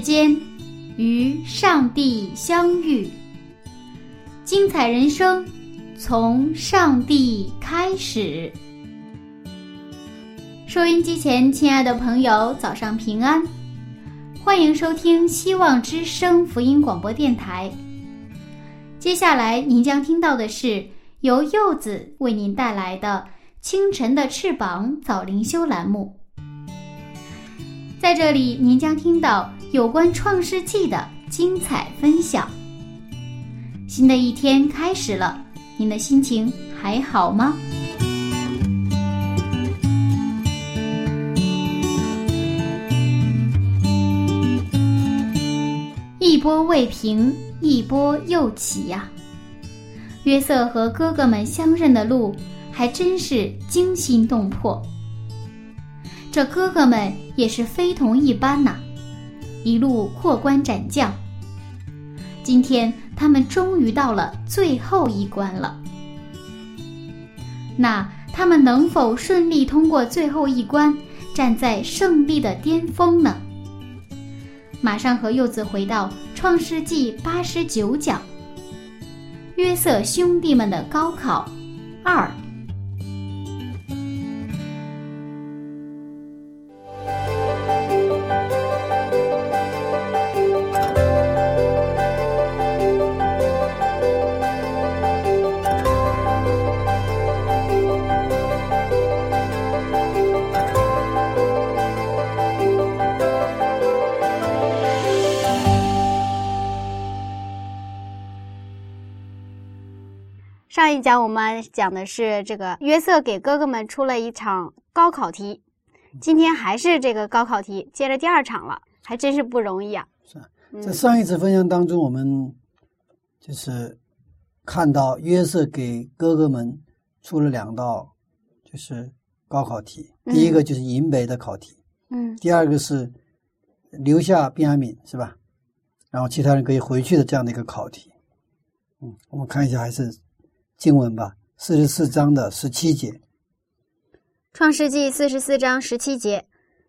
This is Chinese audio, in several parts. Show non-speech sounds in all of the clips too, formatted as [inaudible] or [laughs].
间与上帝相遇，精彩人生。从上帝开始。收音机前，亲爱的朋友，早上平安，欢迎收听希望之声福音广播电台。接下来您将听到的是由柚子为您带来的《清晨的翅膀》早灵修栏目。在这里，您将听到有关创世纪的精彩分享。新的一天开始了。您的心情还好吗？一波未平，一波又起呀！约瑟和哥哥们相认的路还真是惊心动魄。这哥哥们也是非同一般呐，一路过关斩将。今天。他们终于到了最后一关了。那他们能否顺利通过最后一关，站在胜利的巅峰呢？马上和柚子回到《创世纪》八十九讲，约瑟兄弟们的高考二。一讲我们讲的是这个约瑟给哥哥们出了一场高考题，今天还是这个高考题，接着第二场了，还真是不容易啊。是，在上一次分享当中，我们就是看到约瑟给哥哥们出了两道，就是高考题，第一个就是银北的考题，嗯，第二个是留下边敏是吧？然后其他人可以回去的这样的一个考题，嗯，我们看一下还是。经文吧，四十四章的十七节，《创世纪》四十四章十七节，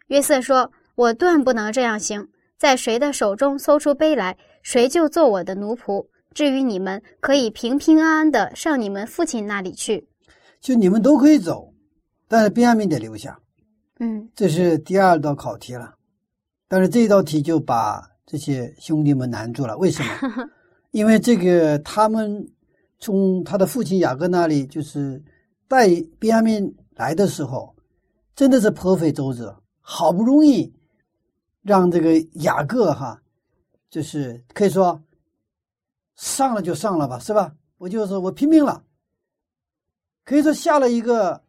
约瑟说：“我断不能这样行，在谁的手中搜出杯来，谁就做我的奴仆。至于你们，可以平平安安的上你们父亲那里去。就你们都可以走，但是边亚明得留下。嗯，这是第二道考题了，但是这道题就把这些兄弟们难住了。为什么？[laughs] 因为这个他们。从他的父亲雅各那里，就是带便雅悯来的时候，真的是颇费周折，好不容易让这个雅各哈，就是可以说上了就上了吧，是吧？我就是我拼命了，可以说下了一个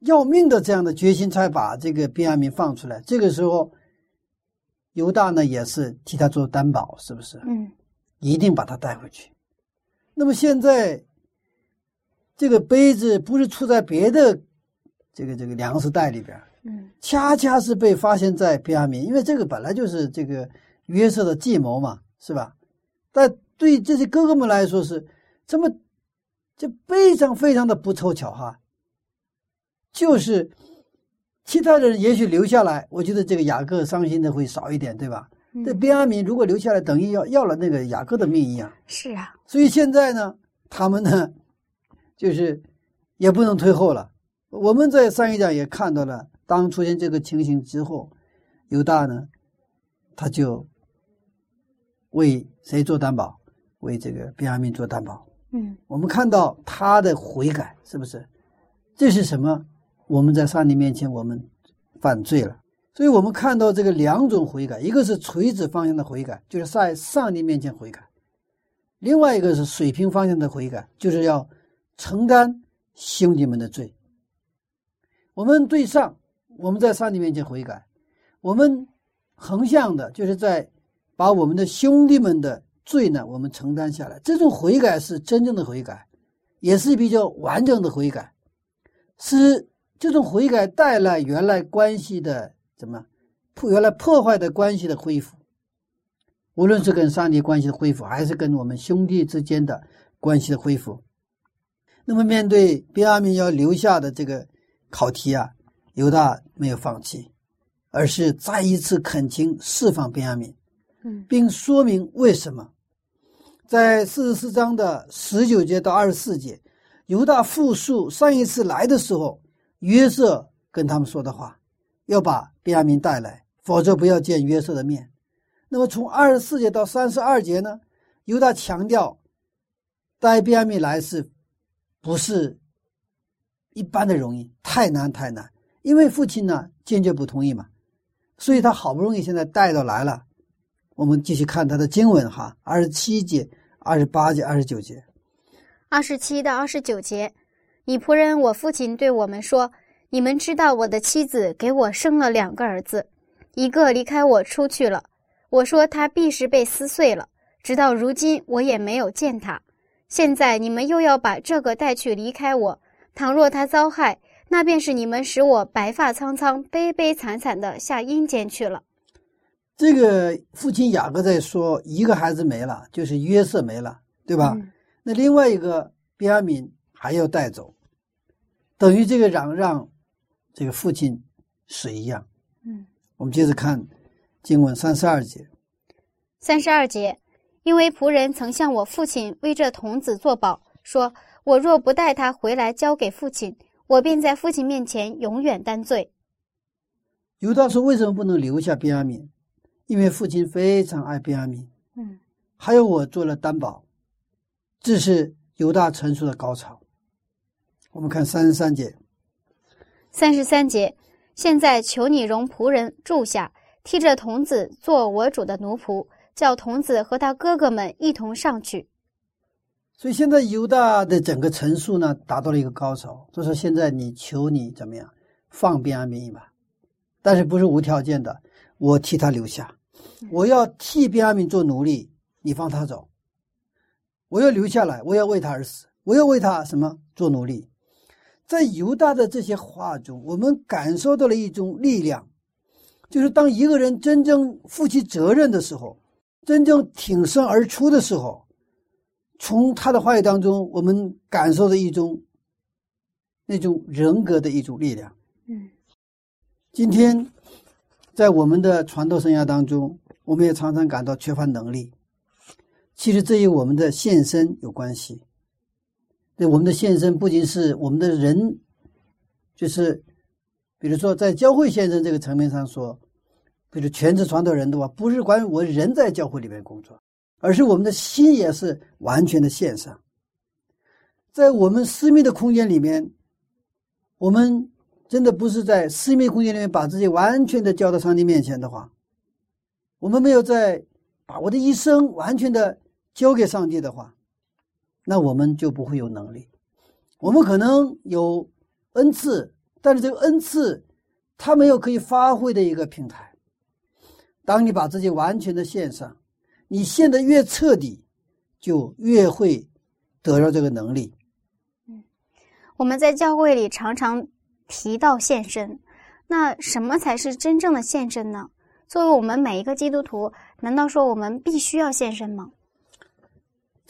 要命的这样的决心，才把这个边亚明放出来。这个时候，犹大呢也是替他做担保，是不是？嗯，一定把他带回去。那么现在，这个杯子不是处在别的这个这个粮食袋里边，嗯，恰恰是被发现在便雅悯，因为这个本来就是这个约瑟的计谋嘛，是吧？但对这些哥哥们来说是这么，这非常非常的不凑巧哈。就是其他人也许留下来，我觉得这个雅各伤心的会少一点，对吧？这边阿敏如果留下来，等于要要了那个雅各的命一样。是啊，所以现在呢，他们呢，就是也不能退后了。我们在上一讲也看到了，当出现这个情形之后，犹大呢，他就为谁做担保？为这个边阿敏做担保。嗯，我们看到他的悔改，是不是？这是什么？我们在上帝面前，我们犯罪了。所以我们看到这个两种悔改，一个是垂直方向的悔改，就是在上帝面前悔改；另外一个是水平方向的悔改，就是要承担兄弟们的罪。我们对上，我们在上帝面前悔改；我们横向的，就是在把我们的兄弟们的罪呢，我们承担下来。这种悔改是真正的悔改，也是比较完整的悔改，是这种悔改带来原来关系的怎么破原来破坏的关系的恢复。无论是跟上帝关系的恢复，还是跟我们兄弟之间的关系的恢复，那么面对便雅悯要留下的这个考题啊，犹大没有放弃，而是再一次恳请释放便雅悯，嗯，并说明为什么。在四十四章的十九节到二十四节，犹大复述上一次来的时候约瑟跟他们说的话，要把便雅悯带来，否则不要见约瑟的面。那么从二十四节到三十二节呢，犹大强调带便雅悯来是不是一般的容易，太难太难，因为父亲呢坚决不同意嘛，所以他好不容易现在带到来了。我们继续看他的经文哈，二十七节、二十八节、二十九节。二十七到二十九节，你仆人我父亲对我们说：“你们知道我的妻子给我生了两个儿子，一个离开我出去了。我说他必是被撕碎了，直到如今我也没有见他。现在你们又要把这个带去离开我，倘若他遭害，那便是你们使我白发苍苍、悲悲惨惨的下阴间去了。”这个父亲雅各在说，一个孩子没了，就是约瑟没了，对吧？嗯那另外一个便雅敏还要带走，等于这个嚷让这个父亲是一样。嗯，我们接着看经文三十二节。三十二节，因为仆人曾向我父亲为这童子作保，说我若不带他回来交给父亲，我便在父亲面前永远担罪。犹大说：“为什么不能留下便雅悯？因为父亲非常爱便雅悯，嗯还有我做了担保。”这是犹大陈述的高潮。我们看三十三节。三十三节，现在求你容仆人住下，替这童子做我主的奴仆，叫童子和他哥哥们一同上去。所以现在犹大的整个陈述呢，达到了一个高潮。就是现在你求你怎么样放便安民一马，但是不是无条件的，我替他留下，我要替便安民做奴隶，你放他走，我要留下来，我要为他而死，我要为他什么做奴隶。在犹大的这些话中，我们感受到了一种力量，就是当一个人真正负起责任的时候，真正挺身而出的时候。从他的话语当中，我们感受的一种那种人格的一种力量。嗯，今天在我们的传道生涯当中，我们也常常感到缺乏能力。其实这与我们的献身有关系。对我们的献身，不仅是我们的人，就是比如说在教会献身这个层面上说，比如全职传道人的话，不是关于我人在教会里面工作。而是我们的心也是完全的献上，在我们私密的空间里面，我们真的不是在私密空间里面把自己完全的交到上帝面前的话，我们没有在把我的一生完全的交给上帝的话，那我们就不会有能力。我们可能有恩赐，但是这个恩赐它没有可以发挥的一个平台。当你把自己完全的献上。你献的越彻底，就越会得到这个能力。嗯，我们在教会里常常提到献身，那什么才是真正的献身呢？作为我们每一个基督徒，难道说我们必须要献身吗？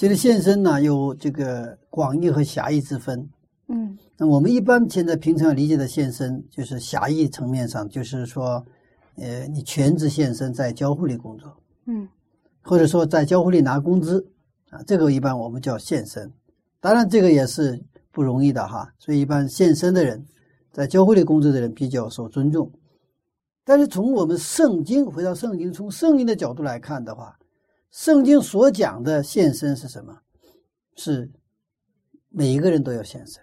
这个献身呢，有这个广义和狭义之分。嗯，那我们一般现在平常理解的献身，就是狭义层面上，就是说，呃，你全职献身在教会里工作。嗯。或者说在教会里拿工资，啊，这个一般我们叫献身，当然这个也是不容易的哈。所以一般献身的人，在教会里工作的人比较受尊重。但是从我们圣经回到圣经，从圣经的角度来看的话，圣经所讲的献身是什么？是每一个人都要献身。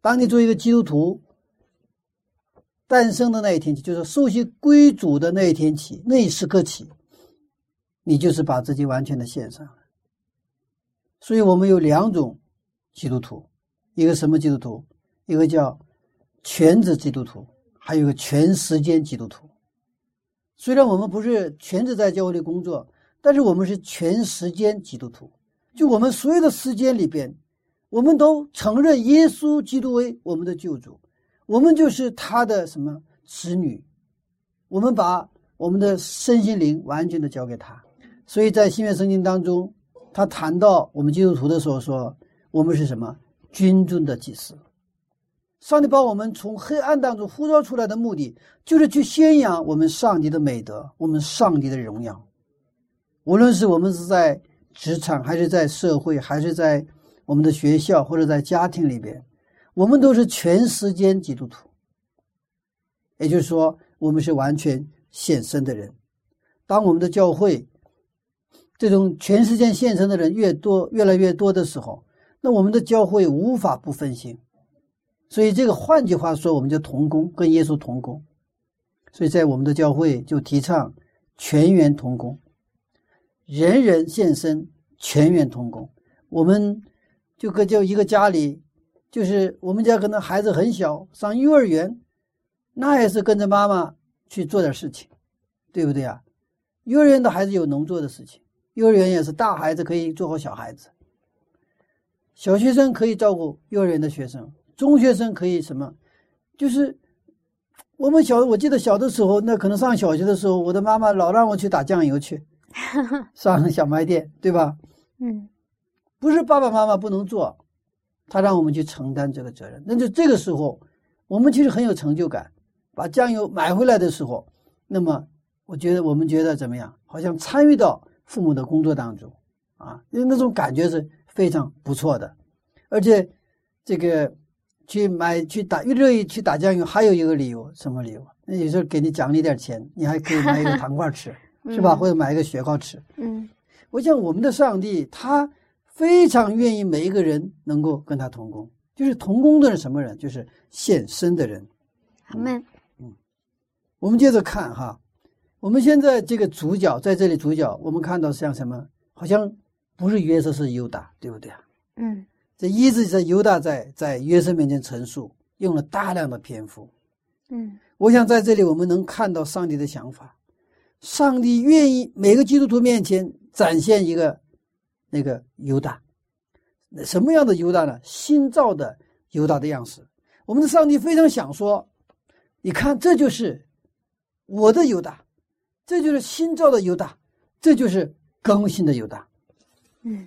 当你做一个基督徒诞生的那一天起，就是受洗归主的那一天起，那一时刻起。你就是把自己完全的献上了，所以我们有两种基督徒，一个什么基督徒？一个叫全职基督徒，还有一个全时间基督徒。虽然我们不是全职在教会里工作，但是我们是全时间基督徒。就我们所有的时间里边，我们都承认耶稣基督为我们的救主，我们就是他的什么子女，我们把我们的身心灵完全的交给他。所以在新约圣经当中，他谈到我们基督徒的时候说，我们是什么君尊的祭司。上帝把我们从黑暗当中呼召出来的目的，就是去宣扬我们上帝的美德，我们上帝的荣耀。无论是我们是在职场，还是在社会，还是在我们的学校，或者在家庭里边，我们都是全时间基督徒。也就是说，我们是完全献身的人。当我们的教会这种全时间献身的人越多、越来越多的时候，那我们的教会无法不分心。所以，这个换句话说，我们就同工，跟耶稣同工。所以在我们的教会就提倡全员同工，人人献身，全员同工。我们就搁就一个家里，就是我们家可能孩子很小，上幼儿园，那也是跟着妈妈去做点事情，对不对啊？幼儿园的孩子有能做的事情，幼儿园也是大孩子可以做好小孩子，小学生可以照顾幼儿园的学生。中学生可以什么？就是我们小，我记得小的时候，那可能上小学的时候，我的妈妈老让我去打酱油去，[laughs] 上小卖店，对吧？嗯，不是爸爸妈妈不能做，他让我们去承担这个责任。那就这个时候，我们其实很有成就感。把酱油买回来的时候，那么我觉得我们觉得怎么样？好像参与到父母的工作当中啊，因为那种感觉是非常不错的，而且这个。去买去打越乐意去打酱油，还有一个理由，什么理由？那有时候给你奖励点钱，你还可以买一个 [laughs] 糖块吃，是吧？或者买一个雪糕吃。嗯，我想我们的上帝他非常愿意每一个人能够跟他同工，就是同工的是什么人？就是献身的人。阿门。嗯，我们接着看哈，我们现在这个主角在这里，主角我们看到像什么？好像不是约瑟，是犹大，对不对啊？嗯。这一直在犹大在在约瑟面前陈述，用了大量的篇幅。嗯，我想在这里我们能看到上帝的想法。上帝愿意每个基督徒面前展现一个那个犹大，什么样的犹大呢？新造的犹大的样式。我们的上帝非常想说，你看，这就是我的犹大，这就是新造的犹大，这就是更新的犹大。嗯。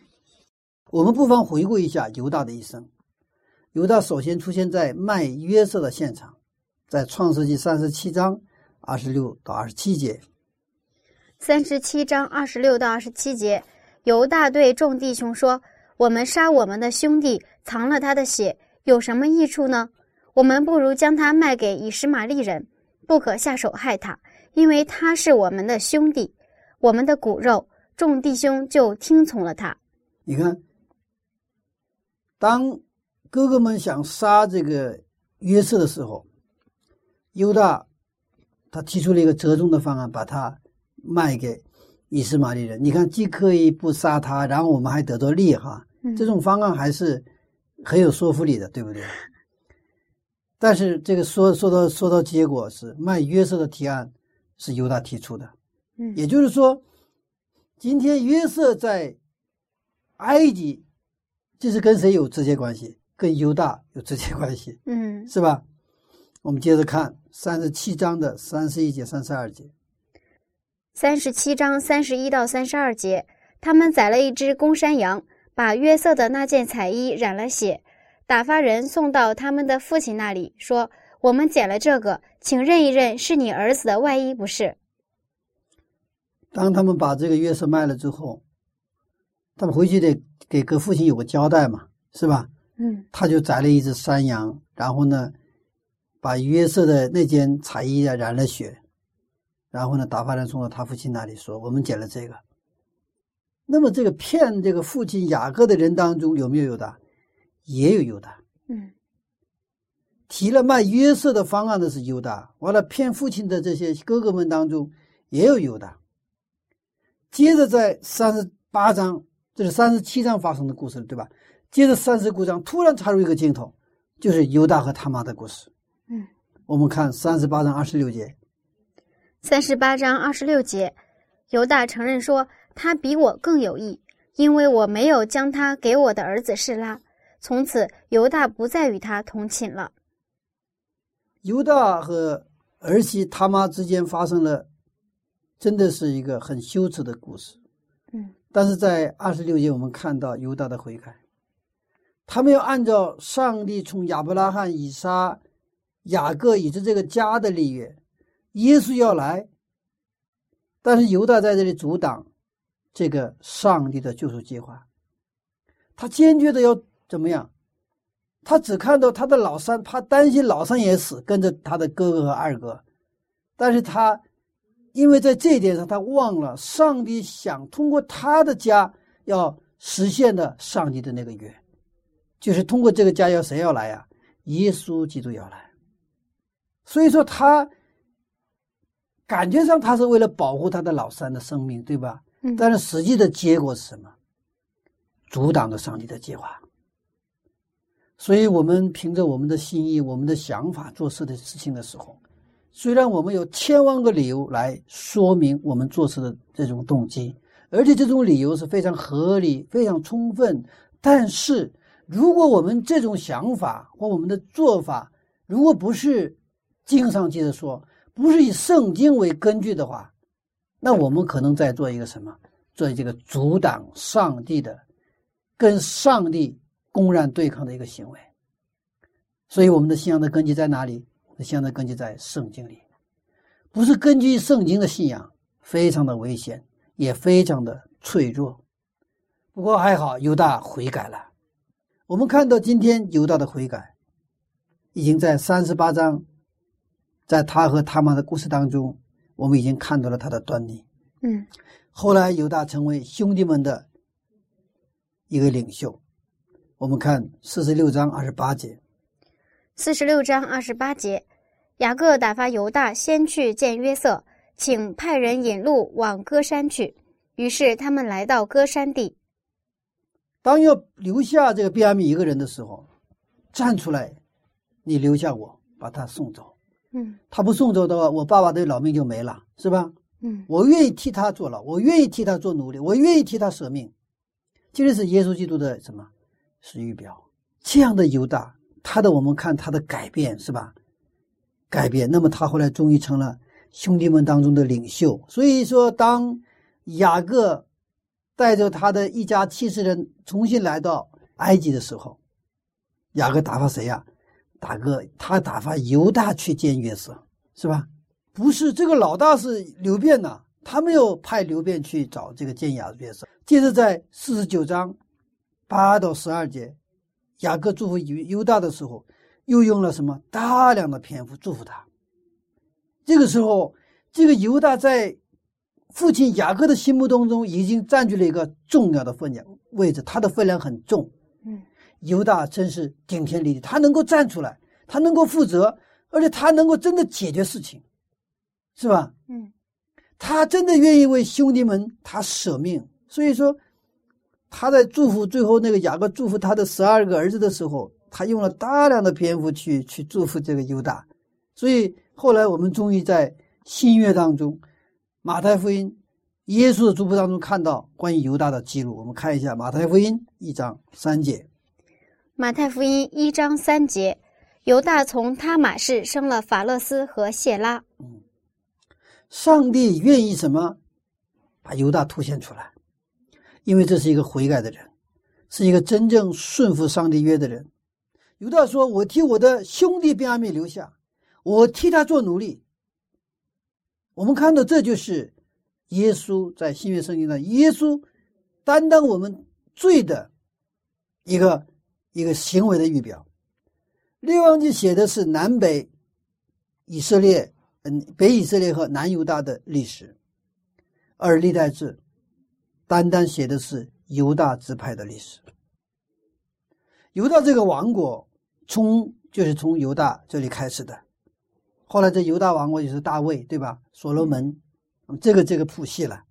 我们不妨回顾一下犹大的一生。犹大首先出现在卖约瑟的现场，在创世纪三十七章二十六到二十七节。三十七章二十六到二十七节，犹大对众弟兄说：“我们杀我们的兄弟，藏了他的血，有什么益处呢？我们不如将他卖给以实玛利人，不可下手害他，因为他是我们的兄弟，我们的骨肉。”众弟兄就听从了他。你看。当哥哥们想杀这个约瑟的时候，犹大他提出了一个折中的方案，把他卖给以斯玛利人。你看，既可以不杀他，然后我们还得到利哈，这种方案还是很有说服力的，对不对？但是这个说说到说到结果是卖约瑟的提案是犹大提出的，嗯，也就是说，今天约瑟在埃及。这是跟谁有直接关系？跟犹大有直接关系，嗯，是吧？我们接着看三十七章的三十一节、三十二节。三十七章三十一到三十二节，他们宰了一只公山羊，把约瑟的那件彩衣染了血，打发人送到他们的父亲那里，说：“我们捡了这个，请认一认，是你儿子的外衣，不是？”当他们把这个约瑟卖了之后。他们回去得给个父亲有个交代嘛，是吧？嗯，他就宰了一只山羊，然后呢，把约瑟的那件彩衣啊染了血，然后呢，打发人送到他父亲那里说：“我们捡了这个。”那么，这个骗这个父亲雅各的人当中有没有犹大？也有犹大。嗯，提了卖约瑟的方案的是犹大，完了骗父亲的这些哥哥们当中也有犹大。接着在三十八章。这是三十七章发生的故事了，对吧？接着三十九章突然插入一个镜头，就是犹大和他妈的故事。嗯，我们看三十八章二十六节，三十八章二十六节，犹大承认说他比我更有义，因为我没有将他给我的儿子示拉。从此，犹大不再与他同寝了。犹大和儿媳他妈之间发生了，真的是一个很羞耻的故事。嗯，但是在二十六节，我们看到犹大的悔改，他们要按照上帝从亚伯拉罕、以撒、雅各以及这个家的立约，耶稣要来，但是犹大在这里阻挡这个上帝的救赎计划，他坚决的要怎么样？他只看到他的老三，他担心老三也死，跟着他的哥哥和二哥，但是他。因为在这一点上，他忘了上帝想通过他的家要实现的上帝的那个约，就是通过这个家要谁要来呀？耶稣基督要来。所以说他感觉上他是为了保护他的老三的生命，对吧？嗯。但是实际的结果是什么？阻挡了上帝的计划。所以我们凭着我们的心意、我们的想法做事的事情的时候。虽然我们有千万个理由来说明我们做事的这种动机，而且这种理由是非常合理、非常充分，但是如果我们这种想法或我们的做法，如果不是经上接着说，不是以圣经为根据的话，那我们可能在做一个什么？做这个阻挡上帝的、跟上帝公然对抗的一个行为。所以，我们的信仰的根基在哪里？现在根基在圣经里，不是根据圣经的信仰，非常的危险，也非常的脆弱。不过还好，犹大悔改了。我们看到今天犹大的悔改，已经在三十八章，在他和他妈的故事当中，我们已经看到了他的端倪。嗯，后来犹大成为兄弟们的一个领袖。我们看四十六章二十八节。四十六章二十八节，雅各打发犹大先去见约瑟，请派人引路往歌山去。于是他们来到歌山地。当要留下这个便雅悯一个人的时候，站出来，你留下我，把他送走。嗯，他不送走的话，我爸爸的老命就没了，是吧？嗯，我愿意替他坐牢，我愿意替他做奴隶，我愿意替他舍命。这就是耶稣基督的什么？是预表。这样的犹大。他的我们看他的改变是吧？改变，那么他后来终于成了兄弟们当中的领袖。所以说，当雅各带着他的一家七十人重新来到埃及的时候，雅各打发谁呀？大哥，他打发犹大去见约瑟，是吧？不是这个老大是刘辩呐，他没有派刘辩去找这个见雅约瑟。接着在四十九章八到十二节。雅各祝福犹大的时候，又用了什么大量的篇幅祝福他。这个时候，这个犹大在父亲雅各的心目当中已经占据了一个重要的分量位置，他的分量很重。嗯，犹大真是顶天立地，他能够站出来，他能够负责，而且他能够真的解决事情，是吧？嗯，他真的愿意为兄弟们他舍命，所以说。他在祝福最后那个雅各祝福他的十二个儿子的时候，他用了大量的篇幅去去祝福这个犹大，所以后来我们终于在新约当中，马太福音耶稣的祝福当中看到关于犹大的记录。我们看一下马太福音一章三节。马太福音一章三节，犹大从他马氏生了法勒斯和谢拉。嗯，上帝愿意什么？把犹大凸显出来。因为这是一个悔改的人，是一个真正顺服上帝约的人。犹大说：“我替我的兄弟便雅悯留下，我替他做奴隶。”我们看到，这就是耶稣在新约圣经上，耶稣担当我们罪的一个一个行为的预表。列王记写的是南北以色列，嗯，北以色列和南犹大的历史，而历代志。单单写的是犹大支派的历史。犹大这个王国，从就是从犹大这里开始的。后来这犹大王国就是大卫，对吧？所罗门，这个这个谱系了。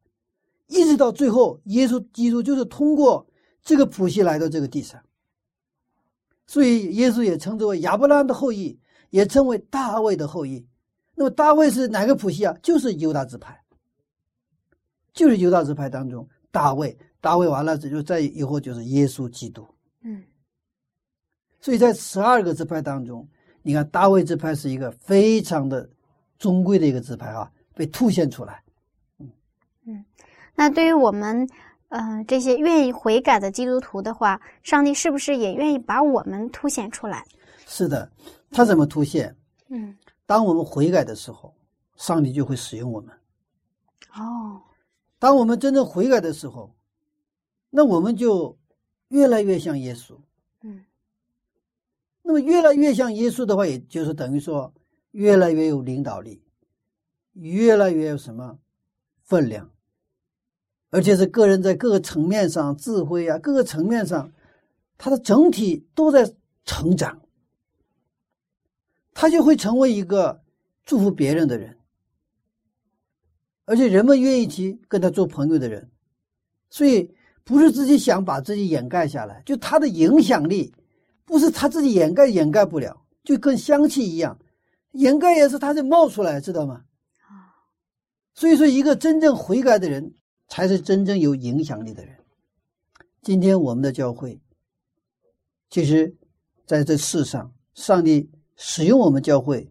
一直到最后，耶稣基督就是通过这个谱系来到这个地上。所以，耶稣也称之为亚伯拉罕的后裔，也称为大卫的后裔。那么，大卫是哪个谱系啊？就是犹大支派，就是犹大支派当中大卫。大卫完了，这就在以后就是耶稣基督。嗯，所以在十二个支派当中，你看大卫支派是一个非常的尊贵的一个支派啊，被凸显出来。嗯嗯，那对于我们。呃，这些愿意悔改的基督徒的话，上帝是不是也愿意把我们凸显出来？是的，他怎么凸显？嗯，当我们悔改的时候，上帝就会使用我们。哦，当我们真正悔改的时候，那我们就越来越像耶稣。嗯，那么越来越像耶稣的话，也就是等于说越来越有领导力，越来越有什么分量。而且是个人在各个层面上智慧啊，各个层面上，他的整体都在成长，他就会成为一个祝福别人的人，而且人们愿意去跟他做朋友的人，所以不是自己想把自己掩盖下来，就他的影响力不是他自己掩盖掩盖不了，就跟香气一样，掩盖也是他在冒出来，知道吗？所以说，一个真正悔改的人。才是真正有影响力的人。今天我们的教会，其实在这世上，上帝使用我们教会，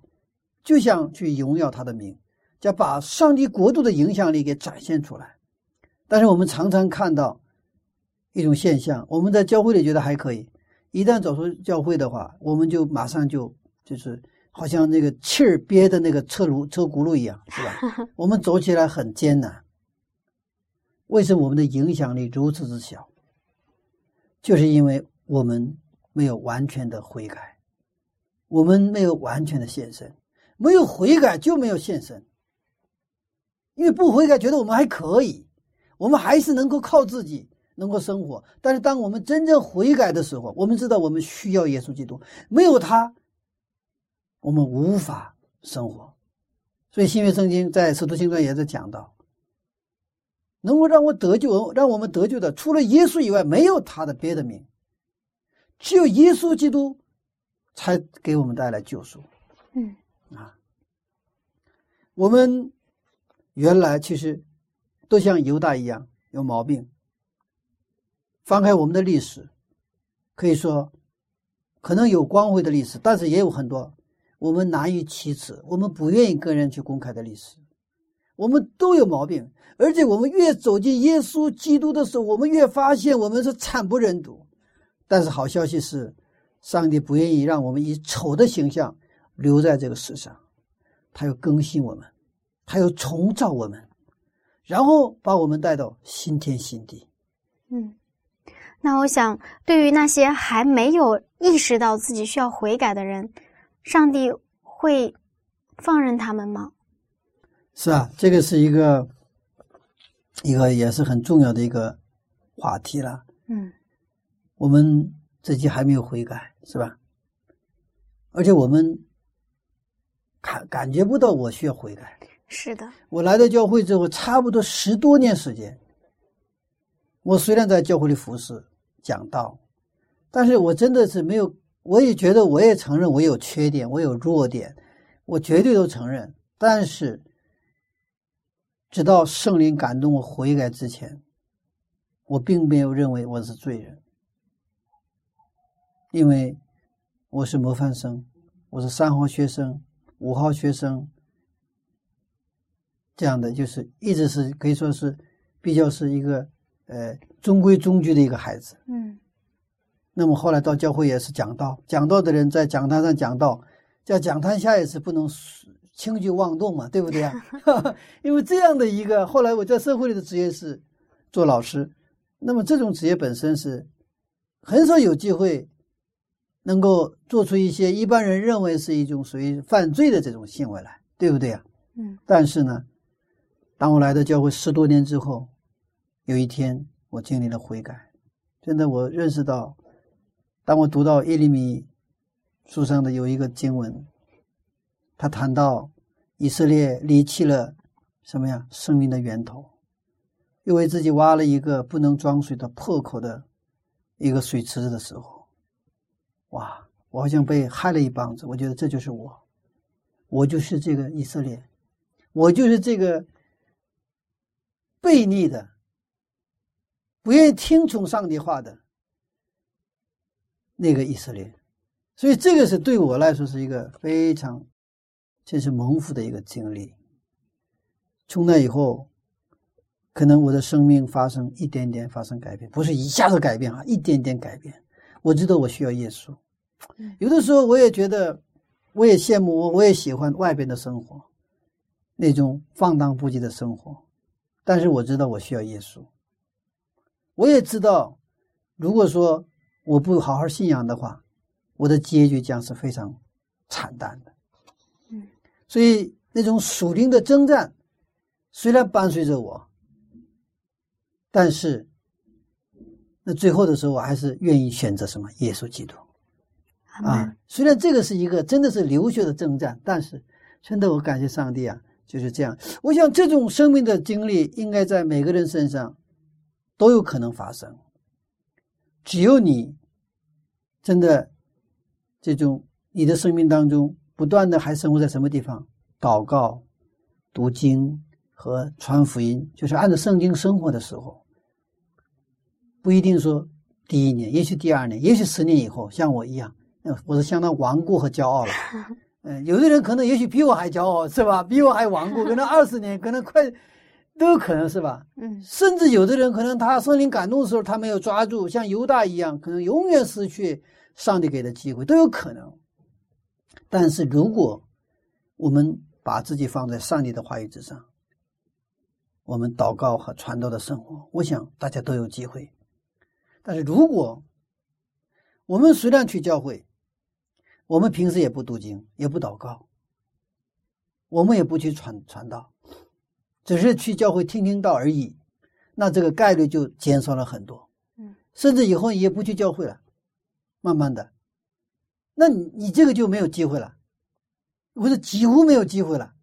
就像去荣耀他的名，叫把上帝国度的影响力给展现出来。但是我们常常看到一种现象，我们在教会里觉得还可以，一旦走出教会的话，我们就马上就就是好像那个气儿憋的那个车轱车轱辘一样，是吧？[laughs] 我们走起来很艰难。为什么我们的影响力如此之小？就是因为我们没有完全的悔改，我们没有完全的献身，没有悔改就没有献身。因为不悔改，觉得我们还可以，我们还是能够靠自己能够生活。但是当我们真正悔改的时候，我们知道我们需要耶稣基督，没有他，我们无法生活。所以新约圣经在使徒行传也在讲到。能够让我得救，让我们得救的，除了耶稣以外，没有他的别的名，只有耶稣基督才给我们带来救赎。嗯，啊，我们原来其实都像犹大一样有毛病。翻开我们的历史，可以说可能有光辉的历史，但是也有很多我们难以启齿、我们不愿意跟人去公开的历史。我们都有毛病，而且我们越走进耶稣基督的时候，我们越发现我们是惨不忍睹。但是好消息是，上帝不愿意让我们以丑的形象留在这个世上，他要更新我们，他要重造我们，然后把我们带到新天新地。嗯，那我想，对于那些还没有意识到自己需要悔改的人，上帝会放任他们吗？是啊，这个是一个一个也是很重要的一个话题了。嗯，我们自己还没有悔改，是吧？而且我们感感觉不到我需要悔改。是的，我来到教会之后，差不多十多年时间。我虽然在教会里服侍讲道，但是我真的是没有。我也觉得，我也承认我有缺点，我有弱点，我绝对都承认。但是。直到圣灵感动我悔改之前，我并没有认为我是罪人，因为我是模范生，我是三号学生、五号学生，这样的就是一直是可以说是比较是一个呃中规中矩的一个孩子。嗯。那么后来到教会也是讲道，讲道的人在讲台上讲道，在讲台下也是不能。轻举妄动嘛，对不对啊？[laughs] [laughs] 因为这样的一个，后来我在社会里的职业是做老师，那么这种职业本身是很少有机会能够做出一些一般人认为是一种属于犯罪的这种行为来，对不对啊？嗯。但是呢，当我来到教会十多年之后，有一天我经历了悔改，真的我认识到，当我读到耶利米书上的有一个经文。他谈到以色列离弃了什么呀？生命的源头，又为自己挖了一个不能装水的破口的一个水池子的时候，哇！我好像被害了一棒子。我觉得这就是我，我就是这个以色列，我就是这个悖逆的、不愿意听从上帝话的那个以色列。所以，这个是对我来说是一个非常，这是蒙福的一个经历。从那以后。可能我的生命发生一点点发生改变，不是一下子改变啊，一点点改变。我知道我需要耶稣。有的时候我也觉得，我也羡慕我，我也喜欢外边的生活，那种放荡不羁的生活。但是我知道我需要耶稣。我也知道，如果说我不好好信仰的话，我的结局将是非常惨淡的。嗯，所以那种属灵的征战，虽然伴随着我。但是，那最后的时候，我还是愿意选择什么？耶稣基督啊！虽然这个是一个真的是流血的征战，但是真的我感谢上帝啊，就是这样。我想这种生命的经历应该在每个人身上都有可能发生。只有你真的这种你的生命当中不断的还生活在什么地方？祷告、读经和传福音，就是按照圣经生活的时候。不一定说第一年，也许第二年，也许十年以后，像我一样，我是相当顽固和骄傲了。[laughs] 嗯，有的人可能也许比我还骄傲，是吧？比我还顽固，可能二十年，可能快都有可能是吧？嗯，甚至有的人可能他圣灵感动的时候，他没有抓住，像犹大一样，可能永远失去上帝给的机会，都有可能。但是如果我们把自己放在上帝的话语之上，我们祷告和传道的生活，我想大家都有机会。但是如果我们虽然去教会，我们平时也不读经，也不祷告，我们也不去传传道，只是去教会听听道而已，那这个概率就减少了很多。嗯，甚至以后也不去教会了，慢慢的，那你你这个就没有机会了，或者几乎没有机会了。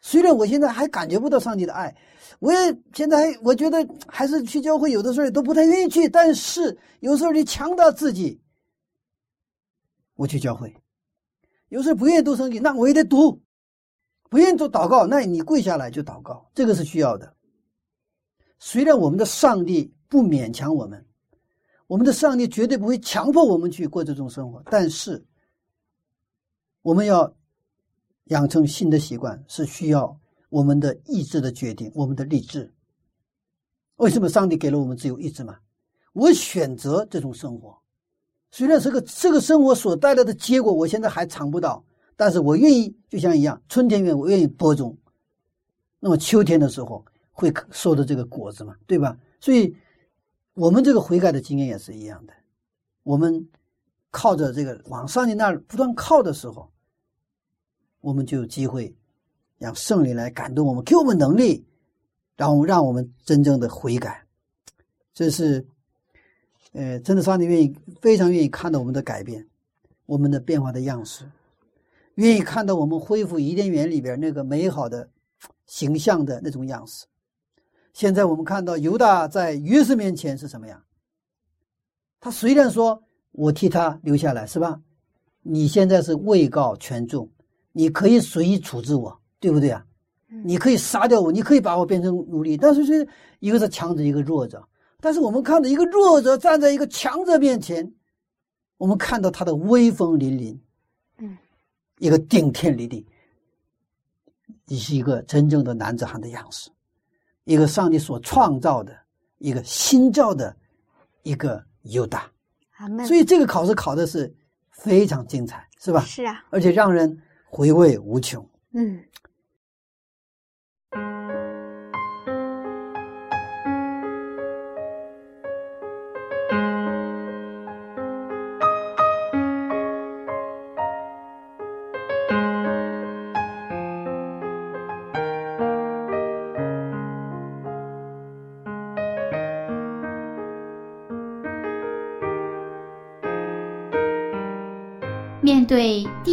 虽然我现在还感觉不到上帝的爱，我也现在还我觉得还是去教会有的时候都不太愿意去，但是有时候你强大自己，我去教会，有时候不愿意读圣经，那我也得读；不愿意做祷告，那你跪下来就祷告，这个是需要的。虽然我们的上帝不勉强我们，我们的上帝绝对不会强迫我们去过这种生活，但是我们要。养成新的习惯是需要我们的意志的决定，我们的励志。为什么上帝给了我们自由意志嘛？我选择这种生活，虽然这个这个生活所带来的结果，我现在还尝不到，但是我愿意，就像一样，春天愿我愿意播种，那么秋天的时候会收的这个果子嘛，对吧？所以，我们这个悔改的经验也是一样的，我们靠着这个往上帝那儿不断靠的时候。我们就有机会让圣灵来感动我们，给我们能力，然后让我们真正的悔改。这是，呃，真的上帝愿意非常愿意看到我们的改变，我们的变化的样式，愿意看到我们恢复伊甸园里边那个美好的形象的那种样式。现在我们看到犹大在约瑟面前是什么呀？他虽然说我替他留下来，是吧？你现在是位高权重。你可以随意处置我，对不对啊？你可以杀掉我，你可以把我变成奴隶。但是是一个是强者，一个弱者。但是我们看到一个弱者站在一个强者面前，我们看到他的威风凛凛，嗯，一个顶天立地，你是一个真正的男子汉的样式，一个上帝所创造的一个新造的一个犹大。所以这个考试考的是非常精彩，是吧？是啊，而且让人。回味无穷。嗯。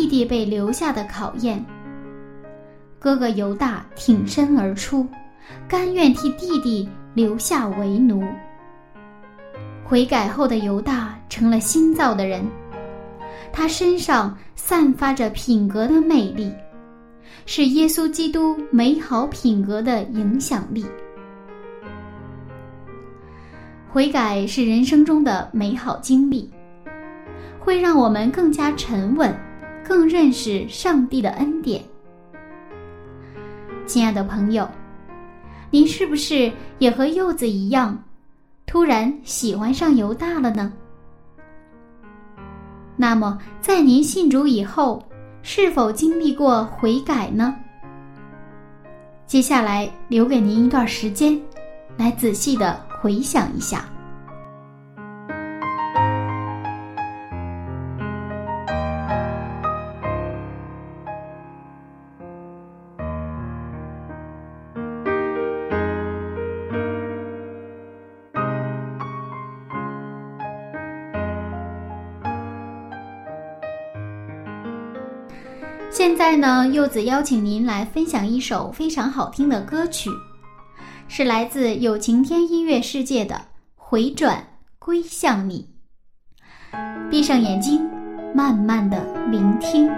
弟被留下的考验，哥哥犹大挺身而出，甘愿替弟弟留下为奴。悔改后的犹大成了新造的人，他身上散发着品格的魅力，是耶稣基督美好品格的影响力。悔改是人生中的美好经历，会让我们更加沉稳，更认识上帝的恩典。亲爱的朋友，您是不是也和柚子一样？突然喜欢上犹大了呢？那么，在您信主以后，是否经历过悔改呢？接下来留给您一段时间，来仔细的回想一下。现在呢，柚子邀请您来分享一首非常好听的歌曲，是来自有晴天音乐世界的《回转归向你》。闭上眼睛，慢慢的聆听。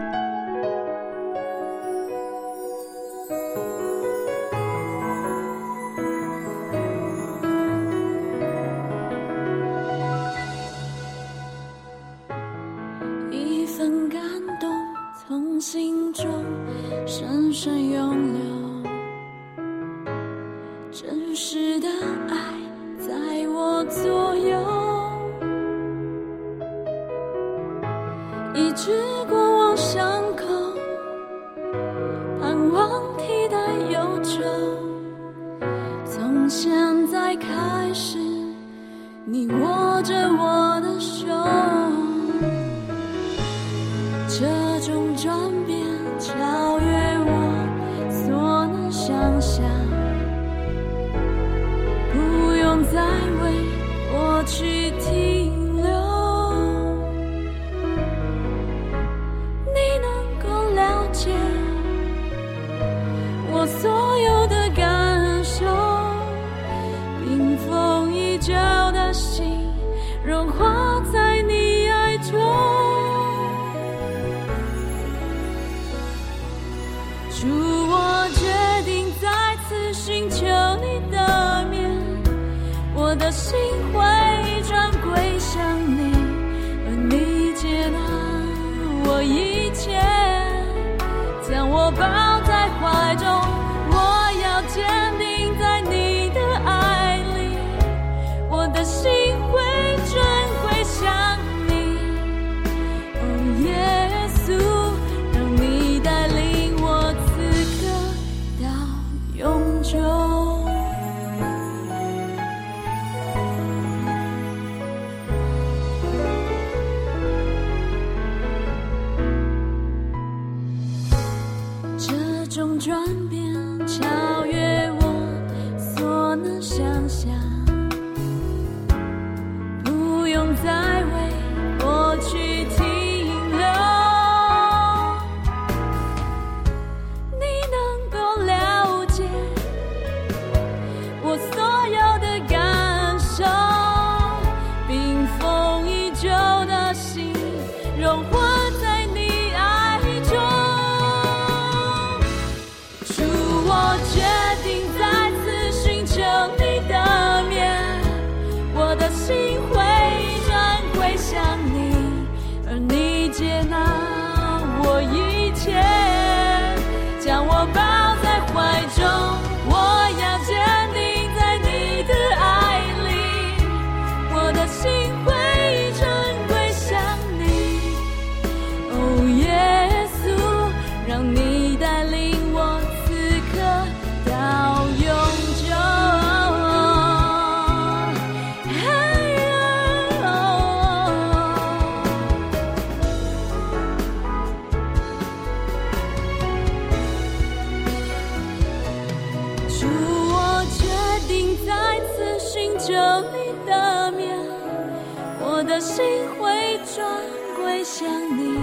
的心会转归向你，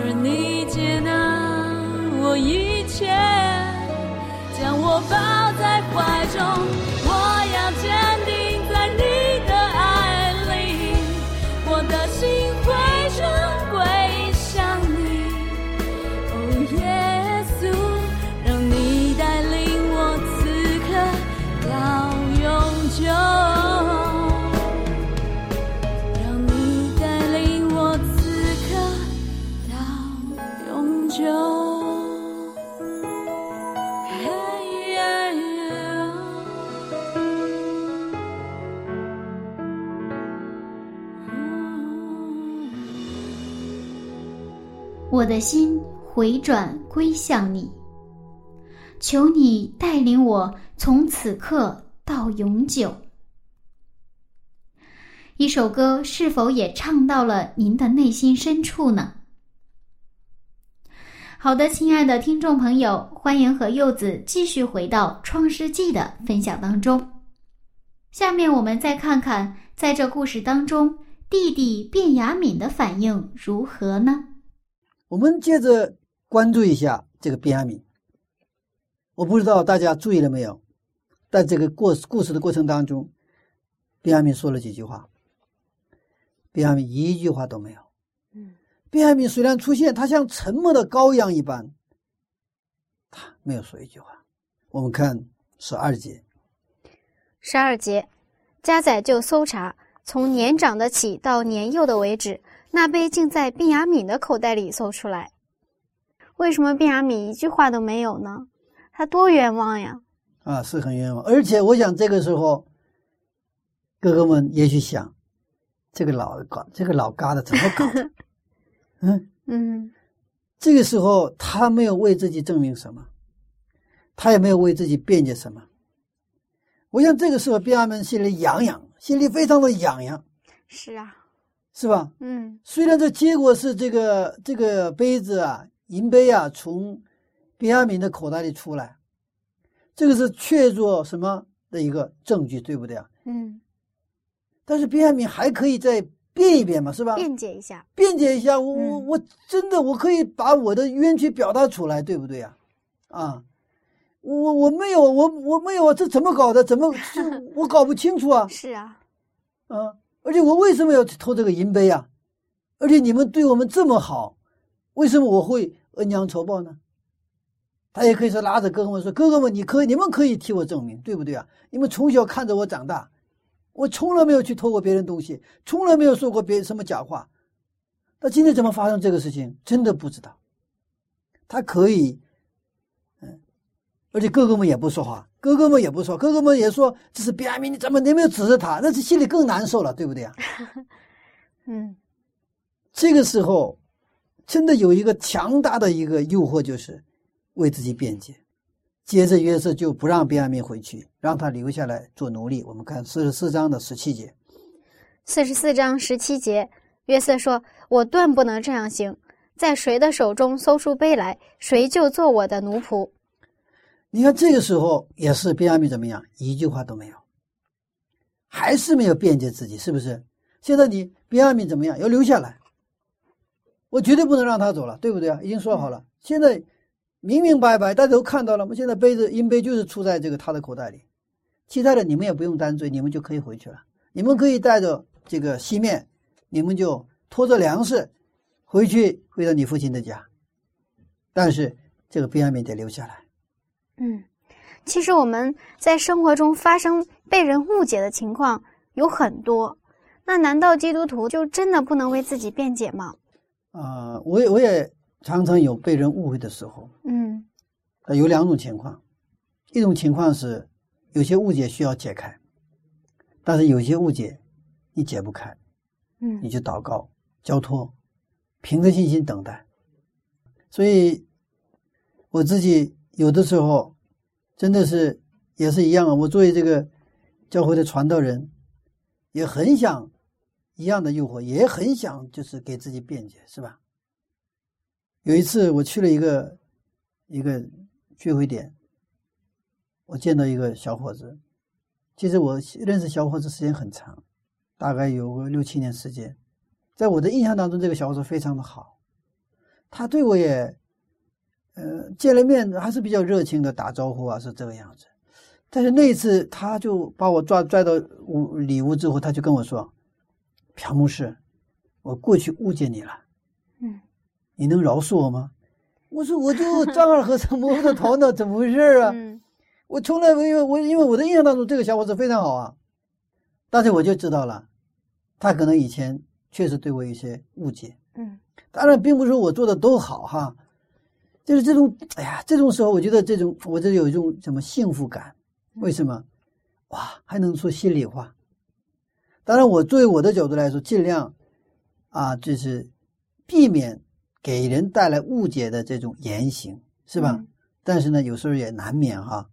而你接纳我一切，将我抱在怀中。我的心回转归向你，求你带领我从此刻到永久。一首歌是否也唱到了您的内心深处呢？好的，亲爱的听众朋友，欢迎和柚子继续回到《创世纪》的分享当中。下面我们再看看，在这故事当中，弟弟卞雅敏的反应如何呢？我们接着关注一下这个便雅悯。我不知道大家注意了没有，在这个过故事的过程当中，便雅悯说了几句话。便雅悯一句话都没有。嗯，便雅悯虽然出现，他像沉默的羔羊一般，他没有说一句话。我们看十二节，十二节，加载就搜查，从年长的起到年幼的为止，那杯竟在卞雅敏的口袋里搜出来。为什么卞雅敏一句话都没有呢？他多冤枉呀！啊，是很冤枉。而且我想这个时候，哥哥们也许想，这个老搞这个老疙瘩怎么搞的？[laughs] 嗯，嗯这个时候他没有为自己证明什么，他也没有为自己辩解什么。我想这个时候便雅悯心里痒痒，心里非常的痒痒，是啊，是吧？嗯虽然这结果是这个这个杯子啊，银杯啊，从比亚敏的口袋里出来，这个是确凿什么的一个证据，对不对啊？嗯，但是比亚敏还可以再辩一辩嘛，是吧？辩解一下。辩解一下，我我嗯我真的我可以把我的冤屈表达出来，对不对呀？啊，我我没有，我我没有，这怎么搞的？怎么这我搞不清楚啊？是啊，啊！而且我为什么要去偷这个银杯啊？而且你们对我们这么好，为什么我会恩将仇报呢？他也可以说拉着哥哥们说：“哥哥们，你可以，你们可以替我证明，对不对啊？你们从小看着我长大，我从来没有去偷过别人东西，从来没有说过别人什么假话。那今天怎么发生这个事情？真的不知道。他可以，而且哥哥们也不说话，哥哥们也不说，哥哥们也说这是便雅悯，你怎么你没有指着他？那是心里更难受了，对不对啊？[laughs] 嗯这个时候，真的有一个强大的一个诱惑，就是为自己辩解。接着约瑟就不让便雅悯回去，让他留下来做奴隶。我们看四十四章的十七节，四十四章十七节，约瑟说：“我断不能这样行，在谁的手中搜出杯来，谁就做我的奴仆。你看这个时候也是便雅悯怎么样？一句话都没有，还是没有辩解自己，是不是？现在你便雅悯怎么样？要留下来，我绝对不能让他走了，对不对啊？已经说好了，现在明明白白，大家都看到了嘛。现在杯子银杯就是出在这个他的口袋里，其他的你们也不用担罪，你们就可以回去了。你们可以带着这个西面，你们就拖着粮食回去，回到你父亲的家。但是这个便雅悯得留下来。”嗯，其实我们在生活中发生被人误解的情况有很多，那难道基督徒就真的不能为自己辩解吗？啊、我也我也常常有被人误会的时候。嗯呃，有两种情况，一种情况是有些误解需要解开，但是有些误解你解不开，嗯你就祷告、交托，凭着信心等待。所以我自己有的时候真的是也是一样啊。我作为这个教会的传道人，也很想一样的诱惑，也很想就是给自己辩解，是吧？有一次我去了一个一个聚会点，我见到一个小伙子，其实我认识小伙子时间很长，大概有个六七年时间。在我的印象当中，这个小伙子非常的好，他对我也呃，见了面还是比较热情的打招呼啊，是这个样子。但是那一次，他就把我抓拽到屋里屋之后，他就跟我说：“朴牧师，我过去误解你了，嗯，你能饶恕我吗？”我说：“我就丈二和尚摸不着头脑，怎么回事啊？[laughs] 嗯我从来没有我，因为我的印象当中，这个小伙子非常好啊。但是我就知道了，他可能以前确实对我有些误解。嗯当然，并不是说我做的都好哈，就是这种，哎呀，这种时候，我觉得这种我这有一种什么幸福感？为什么？哇，还能说心里话。当然，我作为我的角度来说，尽量啊，就是避免给人带来误解的这种言行，是吧？嗯但是呢，有时候也难免哈。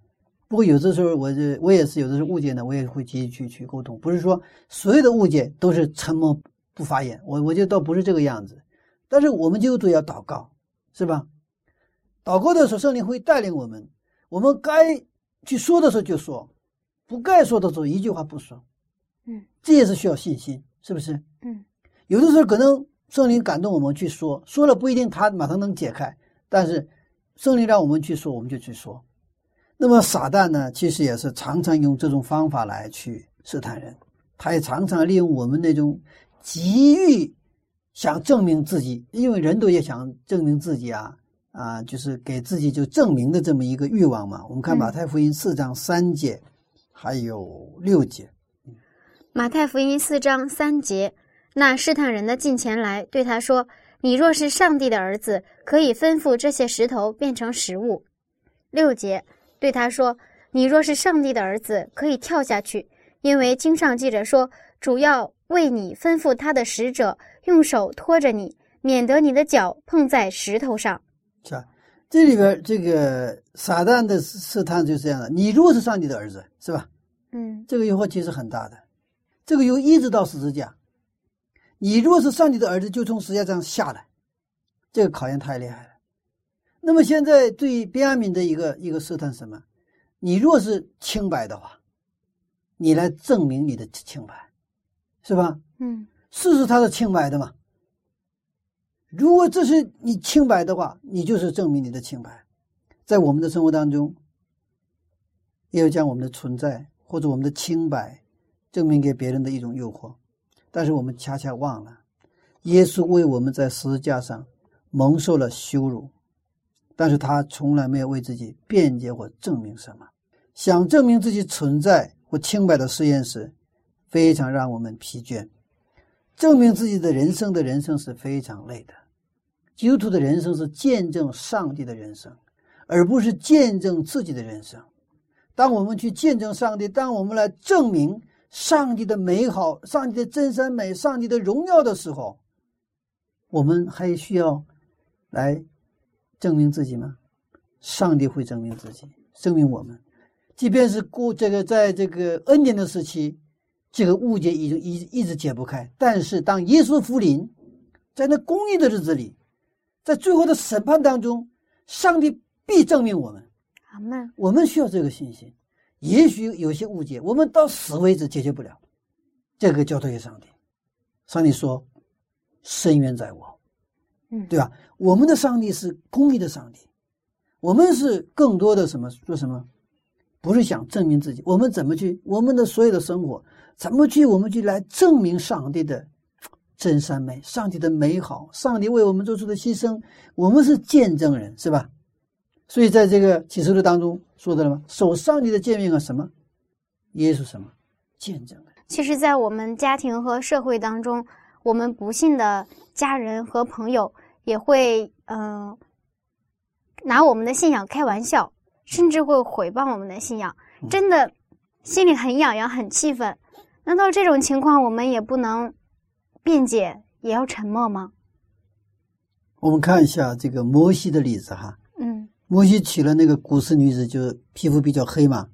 不过有的时候，我这我也是有的时候误解呢，我也会积极去去沟通，不是说所有的误解都是沉默不发言，我我觉得倒不是这个样子。但是我们基督徒要祷告，是吧？祷告的时候，圣灵会带领我们，我们该去说的时候就说，不该说的时候一句话不说。嗯，这也是需要信心，是不是？嗯，有的时候可能圣灵感动我们去说，说了不一定他马上能解开，但是圣灵让我们去说，我们就去说。那么撒旦呢，其实也是常常用这种方法来去试探人，他也常常利用我们那种急于想证明自己，因为人都也想证明自己啊啊，就是给自己就证明的这么一个欲望嘛。我们看嗯马太福音四章三节，还有六节，马太福音四章三节，那试探人的近前来，对他说：“你若是上帝的儿子，可以吩咐这些石头变成食物。”六节对他说：“你若是上帝的儿子，可以跳下去，因为经上记着说，主要为你吩咐他的使者用手托着你，免得你的脚碰在石头上。是吧？这里边这个撒旦的试探就是这样的。你若是上帝的儿子，是吧？”嗯这个诱惑其实很大的，这个由一直到十字架。你若是上帝的儿子，就从十字架上下来，这个考验太厉害了。那么现在对于便雅悯的一个一个试探是什么？你若是清白的话，你来证明你的清白，是吧？嗯试试他是清白的嘛。如果这是你清白的话，你就是证明你的清白。在我们的生活当中，也有将我们的存在或者我们的清白证明给别人的一种诱惑，但是我们恰恰忘了，耶稣为我们在十字架上蒙受了羞辱，但是他从来没有为自己辩解或证明什么。想证明自己存在或清白的实验室，非常让我们疲倦。证明自己的人生的人生是非常累的。基督徒的人生是见证上帝的人生，而不是见证自己的人生。当我们去见证上帝，当我们来证明上帝的美好、上帝的真善美、上帝的荣耀的时候，我们还需要来证明自己吗？上帝会证明自己，证明我们。即便是过这个在这个恩典的时期，这个误解已经一一直解不开。但是当耶稣福临，在那公义的日子里，在最后的审判当中，上帝必证明我们。阿门。我们需要这个信心。也许有些误解，我们到死为止解决不了，这个交托给上帝。上帝说：“深渊在我。”嗯对吧？我们的上帝是公义的上帝，我们是更多的什么做什么？不是想证明自己，我们怎么去我们的所有的生活，怎么去我们去来证明上帝的真善美，上帝的美好，上帝为我们做出的牺牲，我们是见证人，是吧？所以在这个启示录当中说的了吗？守上帝的诫命啊，什么？耶稣什么？见证人。其实，在我们家庭和社会当中，我们不幸的家人和朋友也会嗯、呃拿我们的信仰开玩笑，甚至会毁谤我们的信仰，真的心里很痒痒，很气愤。难道这种情况我们也不能辩解，也要沉默吗？我们看一下这个摩西的例子哈。嗯摩西娶了那个古时女子，就是皮肤比较黑嘛，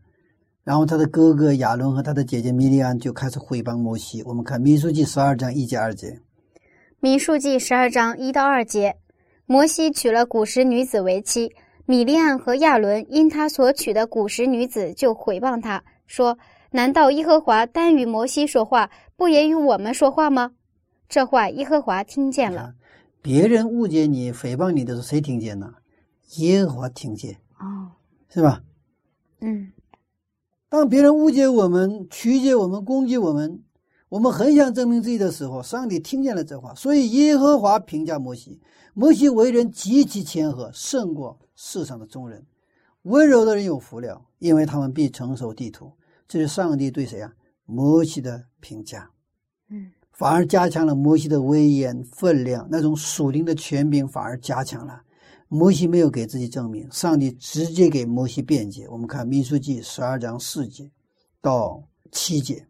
然后他的哥哥亚伦和他的姐姐米利安就开始毁谤摩西。我们看《民数记》十二章一节二节，民数记十二章一到二节，摩西娶了古时女子为妻，米利安和亚伦因他所娶的古时女子就毁谤他，说：“难道耶和华单与摩西说话，不也与我们说话吗？”这话耶和华听见了。别人误解你、诽谤你的时候，谁听见呢？耶和华听见，哦，是吧？嗯当别人误解我们、曲解我们、攻击我们，我们很想证明自己的时候，上帝听见了这话，所以耶和华评价摩西：摩西为人极其谦和，胜过世上的众人。温柔的人有福了，因为他们必承受地土。这是上帝对谁啊？摩西的评价，嗯反而加强了摩西的威严分量，那种属灵的权柄反而加强了。摩西没有给自己证明，上帝直接给摩西辩解。我们看《民数记》十二章四节到七节，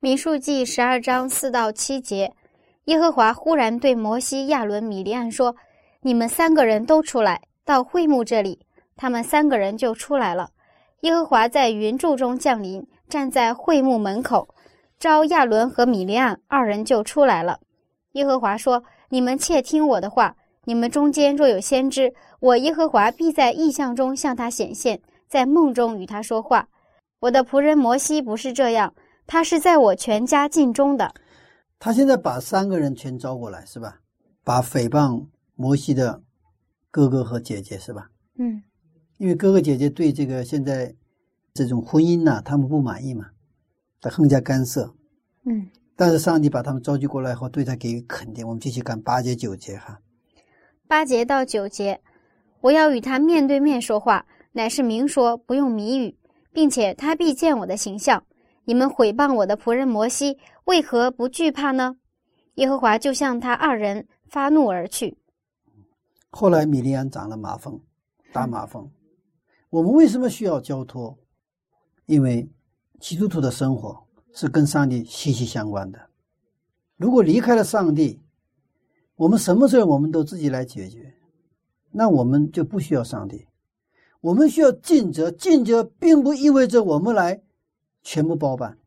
民数记十二章四到七节，耶和华忽然对摩西、亚伦、米利安说：“你们三个人都出来，到会幕这里。”他们三个人就出来了。耶和华在云柱中降临，站在会幕门口，招亚伦和米利暗二人就出来了。耶和华说：“你们切听我的话，你们中间若有先知，我耶和华必在异象中向他显现，在梦中与他说话。我的仆人摩西不是这样。”他是在我全家尽忠的。他现在把三个人全招过来，是吧？把诽谤摩西的哥哥和姐姐，是吧？嗯因为哥哥姐姐对这个现在这种婚姻呐、他们不满意嘛，他更加干涉。嗯，但是上帝把他们召集过来后，对他给予肯定。我们继续看八节九节哈。八节到九节，我要与他面对面说话，乃是明说，不用谜语，并且他必见我的形象。你们毁谤我的仆人摩西，为何不惧怕呢？耶和华就向他二人发怒而去。后来米利安长了麻风，大麻风。我们为什么需要交托？因为基督徒的生活是跟上帝息息相关的。如果离开了上帝，我们什么事我们都自己来解决，那我们就不需要上帝。我们需要尽责，尽责并不意味着我们来全部包办。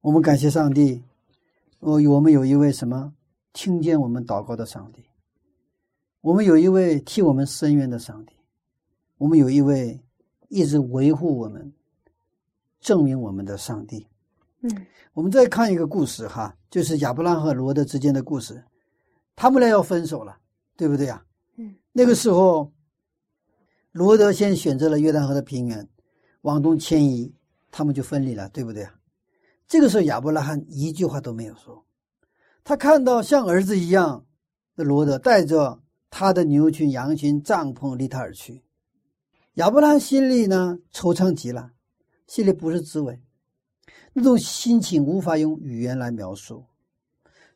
我们感谢上帝，我，我们有一位什么听见我们祷告的上帝。我们有一位替我们伸冤的上帝，我们有一位一直维护我们、证明我们的上帝。嗯我们再看一个故事哈，就是亚伯拉罕和罗德之间的故事。他们俩要分手了，对不对呀？嗯，那个时候，罗德先选择了约旦河的平原，往东迁移，他们就分离了，对不对啊？这个时候，亚伯拉罕一句话都没有说。他看到像儿子一样的罗德带着他的牛群、羊群、帐篷离他而去，亚伯拉罕心里呢惆怅极了，心里不是滋味，那种心情无法用语言来描述。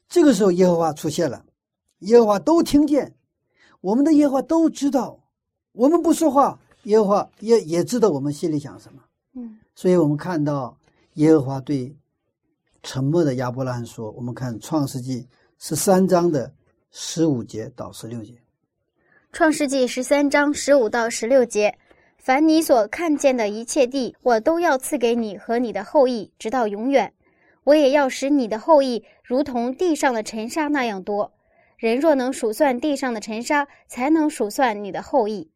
这个时候，耶和华出现了，耶和华都听见，我们的耶和华都知道，我们不说话，耶和华也也知道我们心里想什么。嗯所以我们看到耶和华对沉默的亚伯拉罕说：“我们看创世纪十三章的十五节到十六节。创世纪十三章十五到十六节：凡你所看见的一切地，我都要赐给你和你的后裔，直到永远。我也要使你的后裔如同地上的尘沙那样多。人若能数算地上的尘沙，才能数算你的后裔。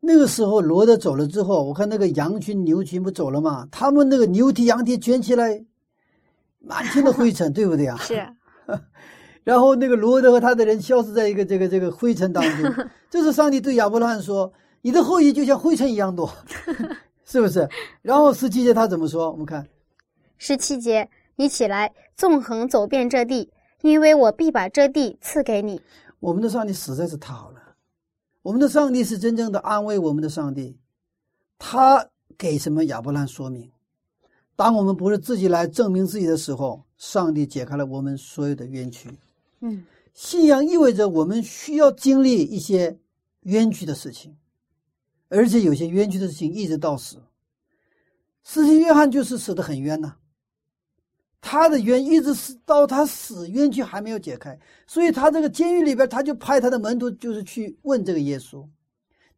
那个时候，罗德走了之后，我看那个羊群、牛群不走了吗？他们那个牛蹄、羊蹄卷起来，满天的灰尘，对不对啊？[laughs] 是，[laughs] 然后那个罗德和他的人消失在一个这个这个灰尘当中。[laughs] 这是上帝对亚伯拉罕说：“你的后裔就像灰尘一样多，[laughs] 是不是？”然后十七节他怎么说？我们看，十七节，你起来，纵横走遍这地，因为我必把这地赐给你。我们的上帝实在是太好了。我们的上帝是真正的安慰我们的上帝，他给什么亚伯兰说明？当我们不是自己来证明自己的时候，上帝解开了我们所有的冤屈。嗯信仰意味着我们需要经历一些冤屈的事情，而且有些冤屈的事情一直到死。司机约翰就是死得很冤呐、他的冤一直是到他死，冤屈还没有解开，所以他这个监狱里边，他就派他的门徒就是去问这个耶稣：“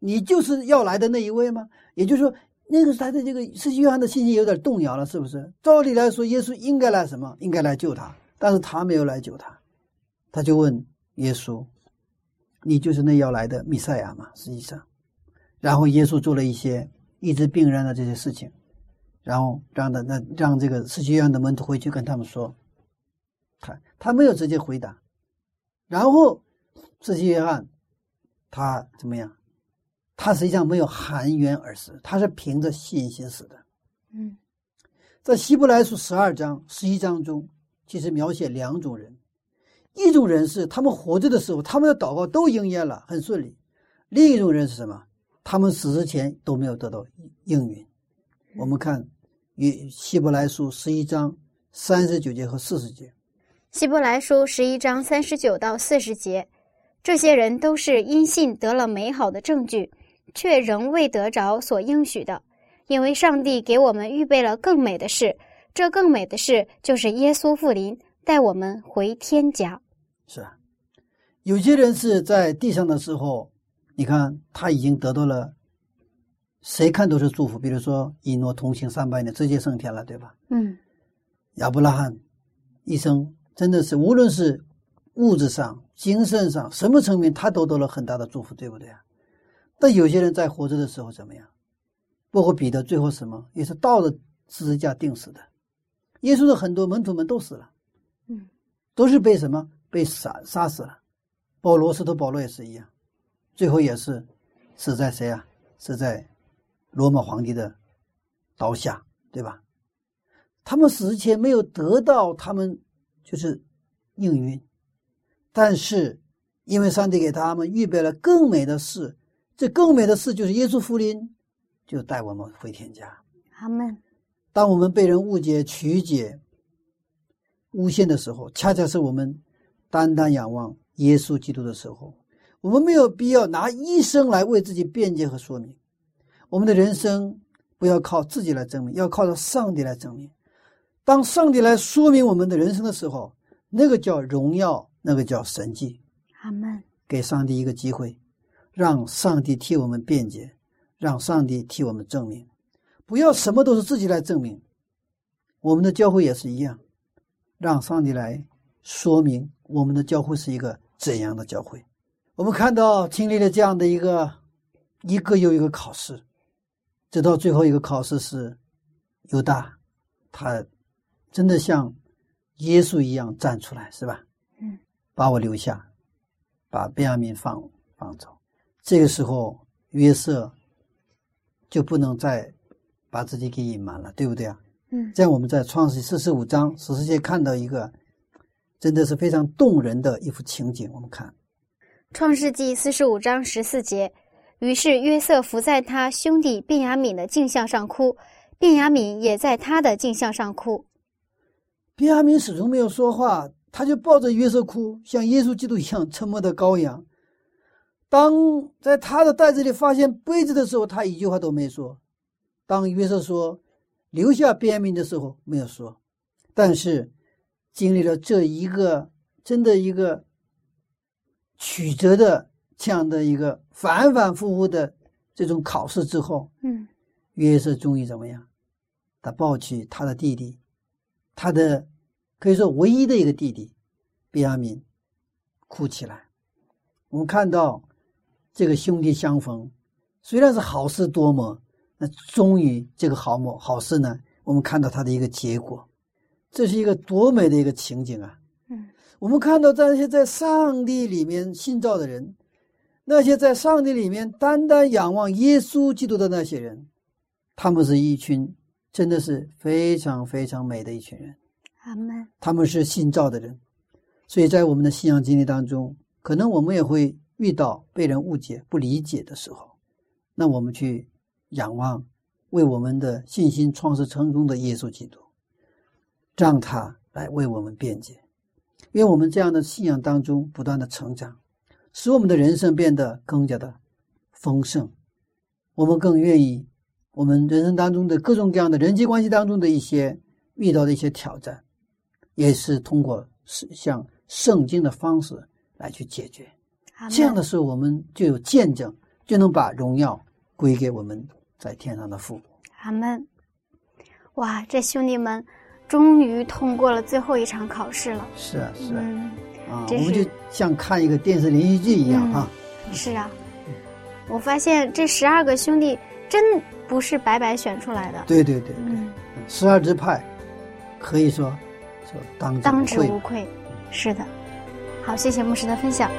你就是要来的那一位吗？”也就是说，那个他的这个司机约翰的信心有点动摇了，是不是？照理来说，耶稣应该来什么？应该来救他，但是他没有来救他。他就问耶稣：“你就是那要来的弥赛亚吗？”实际上，然后耶稣做了一些医治病人的这些事情，然后让他那让这个世界上的门徒回去跟他们说，他他没有直接回答，然后世界约翰他怎么样？他实际上没有含冤而死，他是凭着信心死的。嗯在希伯来书十二章、十一章中，其实描写两种人，一种人是他们活着的时候，他们的祷告都应验了，很顺利；另一种人是什么？他们死之前都没有得到应允。我们看与希伯来书十一章三十九节和四十节，希伯来书十一章三十九到四十节，这些人都是因信得了美好的证据，却仍未得着所应许的，因为上帝给我们预备了更美的事，这更美的事就是耶稣复临，带我们回天家。是啊，有些人是在地上的时候，你看他已经得到了，谁看都是祝福。比如说以诺同行三百年，直接升天了，对吧？嗯亚伯拉罕一生真的是，无论是物质上、精神上，什么层面，他都得了很大的祝福，对不对啊？但有些人在活着的时候怎么样？包括彼得，最后什么也是到了十字架定死的。耶稣的很多门徒们都死了，嗯，都是被什么被杀杀死了。保罗，使徒保罗也是一样，最后也是死在谁啊？死在罗马皇帝的刀下，对吧？他们死之前没有得到他们就是应允，但是因为上帝给他们预备了更美的事，这更美的事就是耶稣福临，就带我们回天家。阿门。当我们被人误解、曲解、诬陷的时候，恰恰是我们单单仰望耶稣基督的时候。我们没有必要拿一生来为自己辩解和说明。我们的人生不要靠自己来证明，要靠着上帝来证明。当上帝来说明我们的人生的时候，那个叫荣耀，那个叫神迹。阿门。给上帝一个机会，让上帝替我们辩解，让上帝替我们证明。不要什么都是自己来证明。我们的教会也是一样，让上帝来说明我们的教会是一个怎样的教会。我们看到经历了这样的一个一个又一个考试，直到最后一个考试是犹大，他真的像耶稣一样站出来，是吧？嗯，把我留下，把便雅悯放放走。这个时候，约瑟就不能再把自己给隐瞒了，对不对啊？嗯这样我们在创世四十五章十四节看到一个真的是非常动人的一幅情景。我们看，创世纪四十五章十四节，于是约瑟伏在他兄弟便雅悯的镜像上哭，便雅悯也在他的镜像上哭。便雅悯始终没有说话，他就抱着约瑟哭，像耶稣基督一样沉默的羔羊。当在他的袋子里发现杯子的时候，他一句话都没说。当约瑟说留下便雅悯的时候，没有说。但是经历了这一个真的一个曲折的这样的一个反反复复的这种考试之后，嗯约瑟终于怎么样？他抱起他的弟弟，他的可以说唯一的一个弟弟比亚敏，哭起来。我们看到这个兄弟相逢，虽然是好事多磨，那终于这个好磨好事呢，我们看到他的一个结果，这是一个多美的一个情景啊！嗯我们看到在那些在上帝里面信造的人，那些在上帝里面单单仰望耶稣基督的那些人，他们是一群真的是非常非常美的一群人，阿门。他们是信造的人，所以在我们的信仰经历当中，可能我们也会遇到被人误解、不理解的时候，那我们去仰望为我们的信心创始成功的耶稣基督，让他来为我们辩解。因为我们这样的信仰当中不断的成长，使我们的人生变得更加的丰盛。我们更愿意，我们人生当中的各种各样的人际关系当中的一些遇到的一些挑战，也是通过是像圣经的方式来去解决。这样的时候，我们就有见证，就能把荣耀归给我们在天上的父。阿门。哇，这兄弟们终于通过了最后一场考试了。是啊，是啊，嗯，啊，我们就像看一个电视连续剧一样嗯啊。是啊。我发现这十二个兄弟真不是白白选出来的。对对对，嗯，十二支派可以说说当当。之无愧。是的。好，谢谢牧师的分享。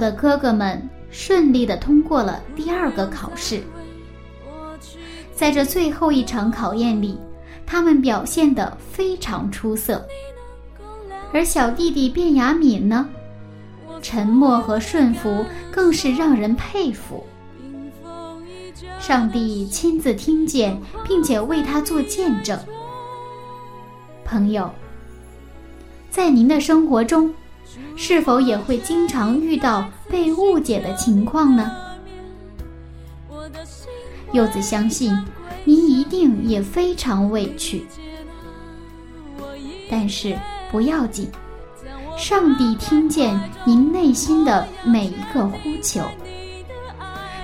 的哥哥们顺利的通过了第二个考试。在这最后一场考验里，他们表现得非常出色。而小弟弟卞雅敏呢，沉默和顺服更是让人佩服。上帝亲自听见，并且为他做见证。朋友，在您的生活中，是否也会经常遇到被误解的情况呢？柚子相信，您一定也非常委屈，但是不要紧，上帝听见您内心的每一个呼求，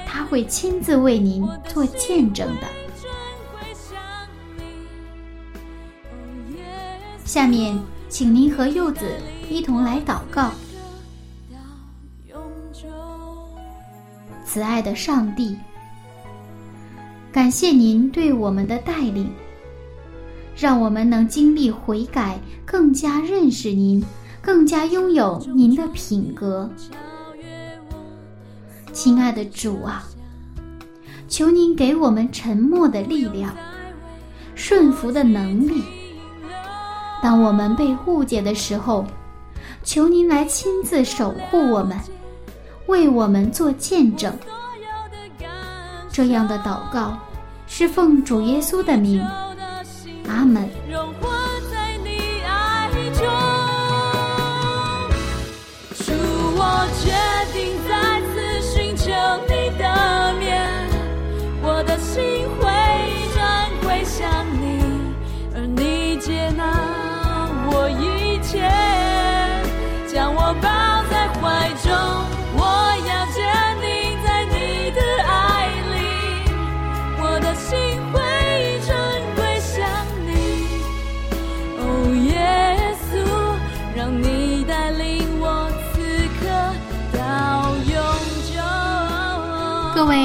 他会亲自为您做见证的。下面，请您和柚子一同来祷告。慈爱的上帝。感谢您对我们的带领，让我们能经历悔改，更加认识您，更加拥有您的品格。亲爱的主啊，求您给我们沉默的力量，顺服的能力。当我们被误解的时候，求您来亲自守护我们，为我们做见证。这样的祷告。是奉主耶稣的名，阿门。